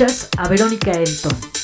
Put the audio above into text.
Escuchas a Verónica Elton.